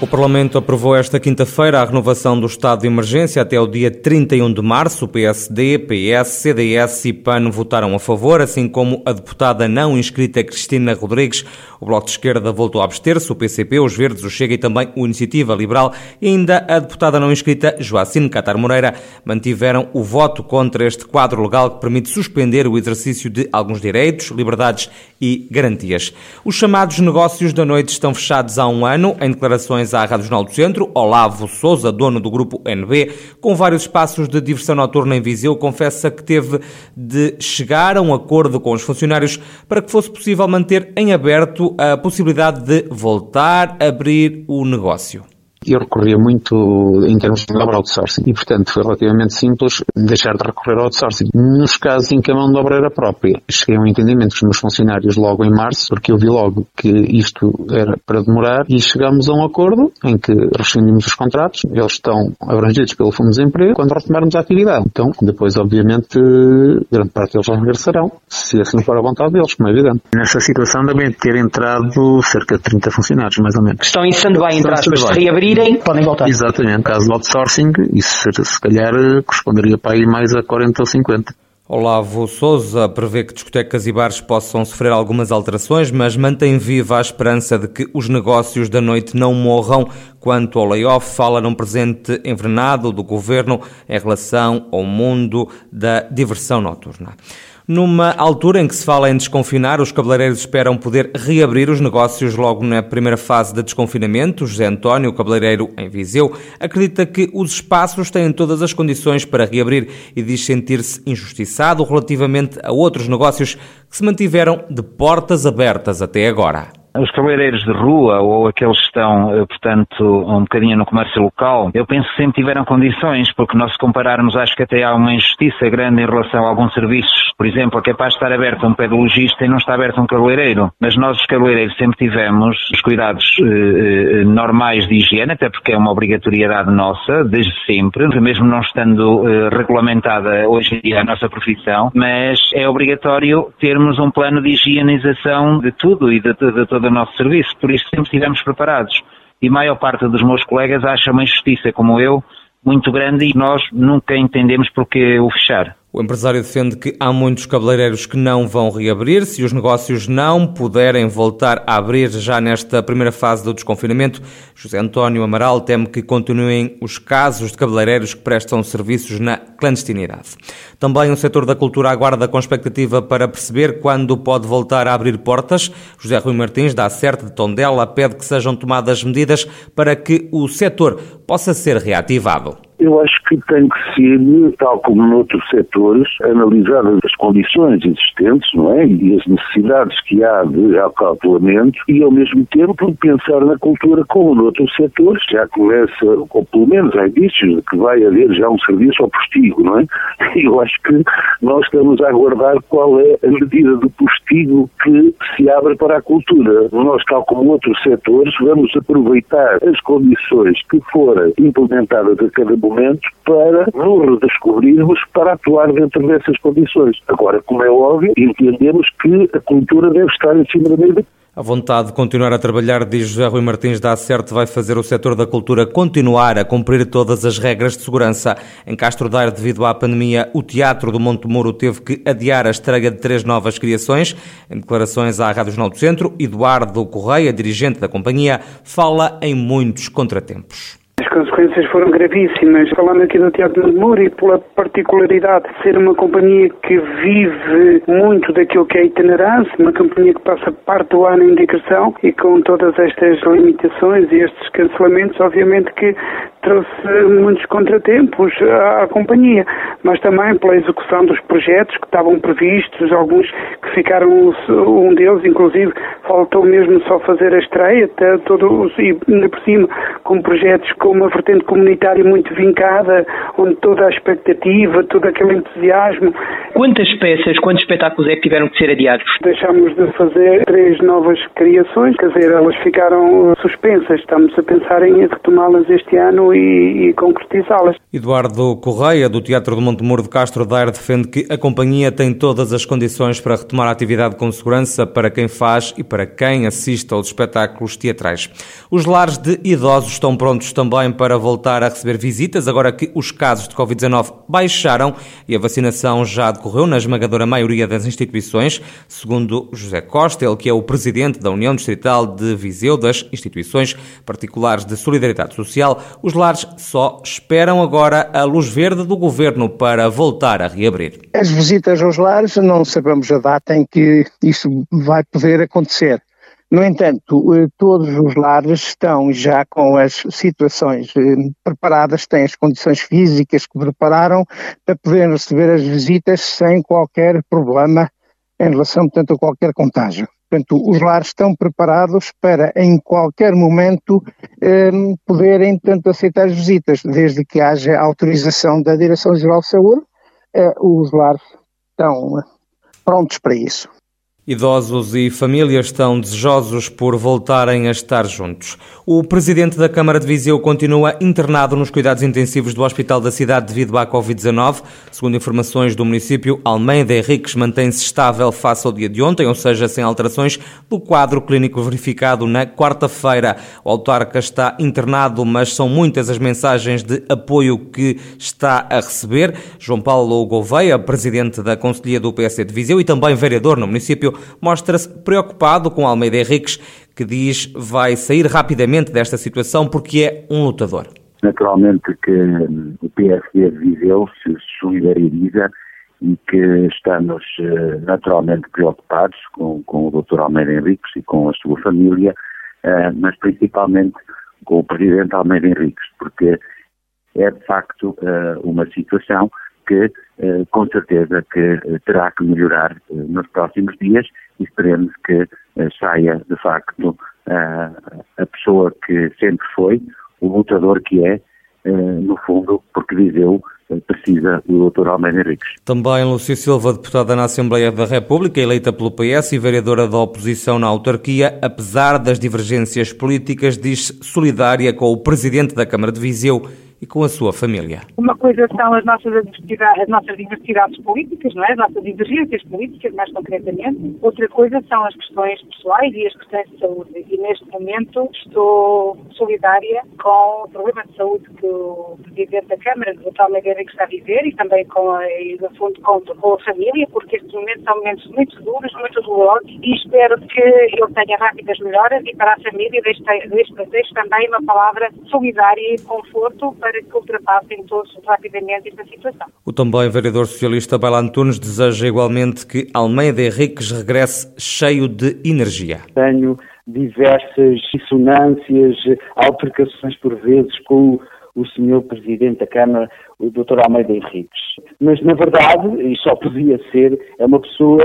O Parlamento aprovou esta quinta-feira a renovação do estado de emergência até o dia 31 de março. O PSD, PS, CDS e PAN votaram a favor, assim como a deputada não inscrita Cristina Rodrigues. O Bloco de Esquerda voltou a abster-se, o PCP, os Verdes, o Chega e também o Iniciativa Liberal e ainda a deputada não inscrita Joacine Catar Moreira mantiveram o voto contra este quadro legal que permite suspender o exercício de alguns direitos, liberdades e garantias. Os chamados negócios da noite estão fechados há um ano, em declarações à Rádio Jornal do Centro, Olavo Souza, dono do grupo NB, com vários espaços de diversão noturna em Viseu, confessa que teve de chegar a um acordo com os funcionários para que fosse possível manter em aberto a possibilidade de voltar a abrir o negócio eu recorria muito em termos de obra outsourcing e, portanto, foi relativamente simples deixar de recorrer ao outsourcing. Nos casos em que a mão de obra era própria, cheguei a um entendimento com os meus funcionários logo em março, porque eu vi logo que isto era para demorar e chegámos a um acordo em que rescindimos os contratos, eles estão abrangidos pelo Fundo de Desemprego, quando retomarmos a atividade. Então, depois, obviamente, grande parte deles regressarão, se assim for a vontade deles, como é evidente. Nessa situação devem ter entrado cerca de 30 funcionários, mais ou menos. Estão em stand-by, entre aspas, se reabrir virem, podem voltar. Exatamente, caso de outsourcing, isso se calhar corresponderia para aí mais a 40 ou 50. Olavo Souza prevê que discotecas e bares possam sofrer algumas alterações, mas mantém viva a esperança de que os negócios da noite não morram. Quanto ao layoff, fala num presente envenenado do governo em relação ao mundo da diversão noturna. Numa altura em que se fala em desconfinar, os cabeleireiros esperam poder reabrir os negócios logo na primeira fase de desconfinamento. José António, cabeleireiro em Viseu, acredita que os espaços têm todas as condições para reabrir e diz sentir-se injustiçado relativamente a outros negócios que se mantiveram de portas abertas até agora os cabeleireiros de rua ou aqueles que estão, eh, portanto, um bocadinho no comércio local, eu penso que sempre tiveram condições, porque nós se compararmos, acho que até há uma injustiça grande em relação a alguns serviços. Por exemplo, é capaz de estar aberto um pedologista e não está aberto um cabeleireiro. Mas nós, os cabeleireiros, sempre tivemos os cuidados eh, eh, normais de higiene, até porque é uma obrigatoriedade nossa, desde sempre, mesmo não estando eh, regulamentada hoje em dia a nossa profissão, mas é obrigatório termos um plano de higienização de tudo e de, de, de todo o nosso serviço, por isso sempre estivemos preparados. E a maior parte dos meus colegas acha uma injustiça, como eu, muito grande e nós nunca entendemos porque o fechar. O empresário defende que há muitos cabeleireiros que não vão reabrir se os negócios não puderem voltar a abrir já nesta primeira fase do desconfinamento. José António Amaral teme que continuem os casos de cabeleireiros que prestam serviços na clandestinidade. Também o setor da cultura aguarda com expectativa para perceber quando pode voltar a abrir portas. José Rui Martins, da Acerte de Tondela, pede que sejam tomadas medidas para que o setor possa ser reativado. Eu acho que tem que ser, tal como noutros setores, analisadas as condições existentes, não é? E as necessidades que há de acautelamento e, ao mesmo tempo, pensar na cultura como noutros setores. Já começa, ou pelo menos há indícios de que vai haver já um serviço ao postigo, não é? Eu acho que nós estamos a aguardar qual é a medida do postigo que se abre para a cultura. Nós, tal como outros setores, vamos aproveitar as condições que forem implementadas a cada para nos redescobrirmos para atuar dentro dessas condições. Agora, como é óbvio, entendemos que a cultura deve estar em cima da mesa a vontade de continuar a trabalhar, diz José Rui Martins da Acerte, vai fazer o setor da cultura continuar a cumprir todas as regras de segurança. Em Castro Daire, devido à pandemia, o Teatro do Monte Moro teve que adiar a estreia de três novas criações. Em declarações à Rádio Jornal do Centro, Eduardo Correia, dirigente da companhia, fala em muitos contratempos consequências foram gravíssimas. Falando aqui do Teatro de Moura e pela particularidade de ser uma companhia que vive muito daquilo que é itinerância, uma companhia que passa parte do ano em digressão e com todas estas limitações e estes cancelamentos, obviamente que trouxe muitos contratempos à, à companhia, mas também pela execução dos projetos que estavam previstos, alguns que ficaram, um deles inclusive faltou mesmo só fazer a estreia, todo, e ainda por cima com projetos com uma vertente comunitária muito vincada, onde toda a expectativa, todo aquele entusiasmo quantas peças, quantos espetáculos é que tiveram que ser adiados? Deixámos de fazer três novas criações, quer dizer, elas ficaram suspensas. Estamos a pensar em retomá-las este ano e, e concretizá-las. Eduardo Correia, do Teatro do Montemuro de Castro Daire, defende que a companhia tem todas as condições para retomar a atividade com segurança para quem faz e para quem assiste aos espetáculos teatrais. Os lares de idosos estão prontos também para voltar a receber visitas, agora que os casos de Covid-19 baixaram e a vacinação já decorreu na esmagadora maioria das instituições, segundo José Costa, ele que é o presidente da União Distrital de Viseu das instituições particulares de solidariedade social, os lares só esperam agora a luz verde do governo para voltar a reabrir. As visitas aos lares não sabemos a data em que isso vai poder acontecer. No entanto, eh, todos os lares estão já com as situações eh, preparadas, têm as condições físicas que prepararam para poder receber as visitas sem qualquer problema em relação, portanto, a qualquer contágio. Portanto, os lares estão preparados para, em qualquer momento, eh, poderem, portanto, aceitar as visitas, desde que haja autorização da Direção-Geral de Saúde, eh, os lares estão prontos para isso. Idosos e famílias estão desejosos por voltarem a estar juntos. O presidente da Câmara de Viseu continua internado nos cuidados intensivos do Hospital da cidade devido à Covid-19. Segundo informações do município, Almeida Henriques mantém-se estável face ao dia de ontem, ou seja, sem alterações do quadro clínico verificado na quarta-feira. O autarca está internado, mas são muitas as mensagens de apoio que está a receber. João Paulo Gouveia, presidente da Conselhia do PSD de Viseu e também vereador no município, mostra-se preocupado com Almeida Henriques, que diz vai sair rapidamente desta situação porque é um lutador. Naturalmente que hum, o PSD de Viseu se solidariza e que estamos eh, naturalmente preocupados com, com o Dr. Almeida Henriques e com a sua família, eh, mas principalmente com o Presidente Almeida Henriques, porque é de facto eh, uma situação que eh, com certeza que eh, terá que melhorar eh, nos próximos dias e esperemos que saia de facto a pessoa que sempre foi, o lutador que é, no fundo, porque Viseu precisa do Dr. Almeida Henriques. Também Lúcia Silva, deputada na Assembleia da República, eleita pelo PS e vereadora da oposição na autarquia, apesar das divergências políticas, diz solidária com o presidente da Câmara de Viseu e com a sua família. Uma coisa são as nossas diversidades, as nossas diversidades políticas, não é? as nossas divergências políticas, mais concretamente. Outra coisa são as questões pessoais e as questões de saúde. E neste momento estou solidária com o problema de saúde que o Presidente da Câmara, o Dr. Almeida, está a viver e também com a, e, fundo, com, com a família, porque estes momentos são momentos muito duros, muito dolorosos e espero que ele tenha rápidas melhoras e para a família deixo, deixo também uma palavra solidária e conforto para para que ultrapassem todos rapidamente esta situação. O também vereador socialista Baila Antunes deseja igualmente que Almeida Henriques regresse cheio de energia. Tenho diversas dissonâncias, altercações por vezes com o senhor Presidente da Câmara, o Dr. Almeida Henriques. Mas, na verdade, e só podia ser, é uma pessoa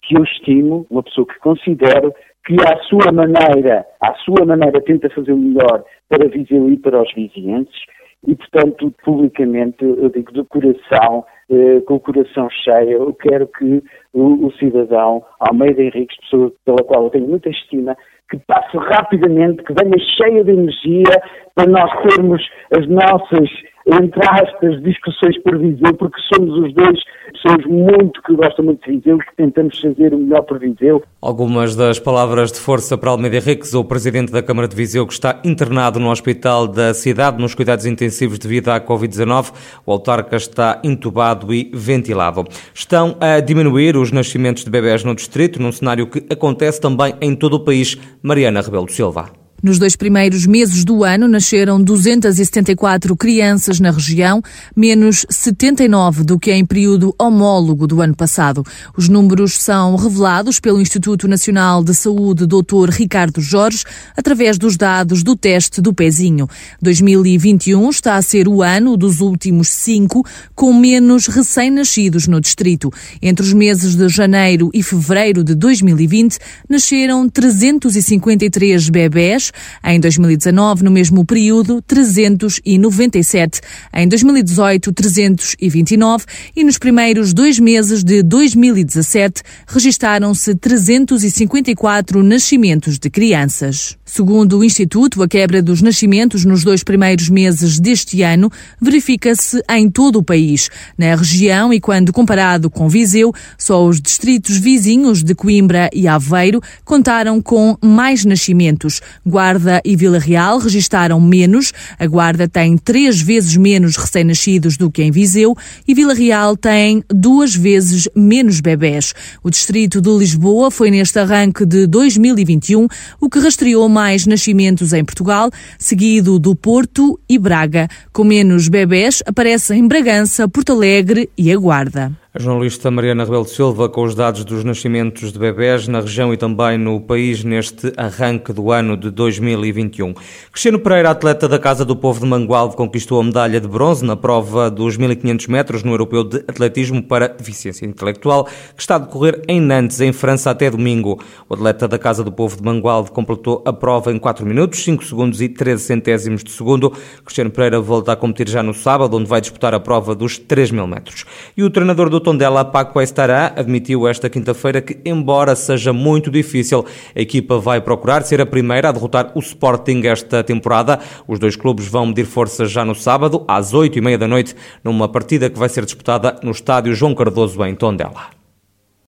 que eu estimo, uma pessoa que considero que à sua maneira, à sua maneira tenta fazer o melhor para Viseu e para os vizinhenses, e, portanto, publicamente, eu digo de coração, eh, com o coração cheio, eu quero que o, o cidadão Almeida Henriques, pessoa pela qual eu tenho muita estima, que passe rapidamente, que venha cheia de energia para nós termos as nossas entre aspas, discussões por Viseu, porque somos os dois pessoas muito que gostam muito de Viseu que tentamos fazer o melhor por Viseu. Algumas das palavras de força para Almeida Henriques, o presidente da Câmara de Viseu, que está internado no hospital da cidade nos cuidados intensivos devido à Covid-19. O autarca está intubado e ventilado. Estão a diminuir os nascimentos de bebés no distrito, num cenário que acontece também em todo o país. Mariana Rebelo Silva. Nos dois primeiros meses do ano nasceram 274 crianças na região, menos 79 do que em período homólogo do ano passado. Os números são revelados pelo Instituto Nacional de Saúde Dr. Ricardo Jorge através dos dados do teste do pezinho. 2021 está a ser o ano dos últimos cinco com menos recém-nascidos no distrito. Entre os meses de janeiro e fevereiro de 2020 nasceram 353 bebés em 2019, no mesmo período, 397, em 2018, 329 e nos primeiros dois meses de 2017 registaram-se 354 nascimentos de crianças. Segundo o Instituto, a quebra dos nascimentos nos dois primeiros meses deste ano verifica-se em todo o país. Na região e quando comparado com Viseu, só os distritos vizinhos de Coimbra e Aveiro contaram com mais nascimentos. Guarda e Vila Real registaram menos. A Guarda tem três vezes menos recém-nascidos do que em Viseu e Vila Real tem duas vezes menos bebés. O distrito de Lisboa foi neste arranque de 2021 o que rastreou mais mais nascimentos em Portugal, seguido do Porto e Braga. Com menos bebés, aparecem Bragança, Porto Alegre e a Guarda. A jornalista Mariana Rebelo Silva com os dados dos nascimentos de bebés na região e também no país neste arranque do ano de 2021. Cristiano Pereira, atleta da Casa do Povo de Mangualde, conquistou a medalha de bronze na prova dos 1500 metros no Europeu de Atletismo para Deficiência Intelectual, que está a decorrer em Nantes, em França, até domingo. O atleta da Casa do Povo de Mangualde completou a prova em 4 minutos, 5 segundos e 13 centésimos de segundo. Cristiano Pereira volta a competir já no sábado, onde vai disputar a prova dos 3 mil metros. E o treinador do Tondela, Paco Estará, admitiu esta quinta-feira que, embora seja muito difícil, a equipa vai procurar ser a primeira a derrotar o Sporting esta temporada. Os dois clubes vão medir forças já no sábado, às oito e meia da noite, numa partida que vai ser disputada no estádio João Cardoso, em Tondela.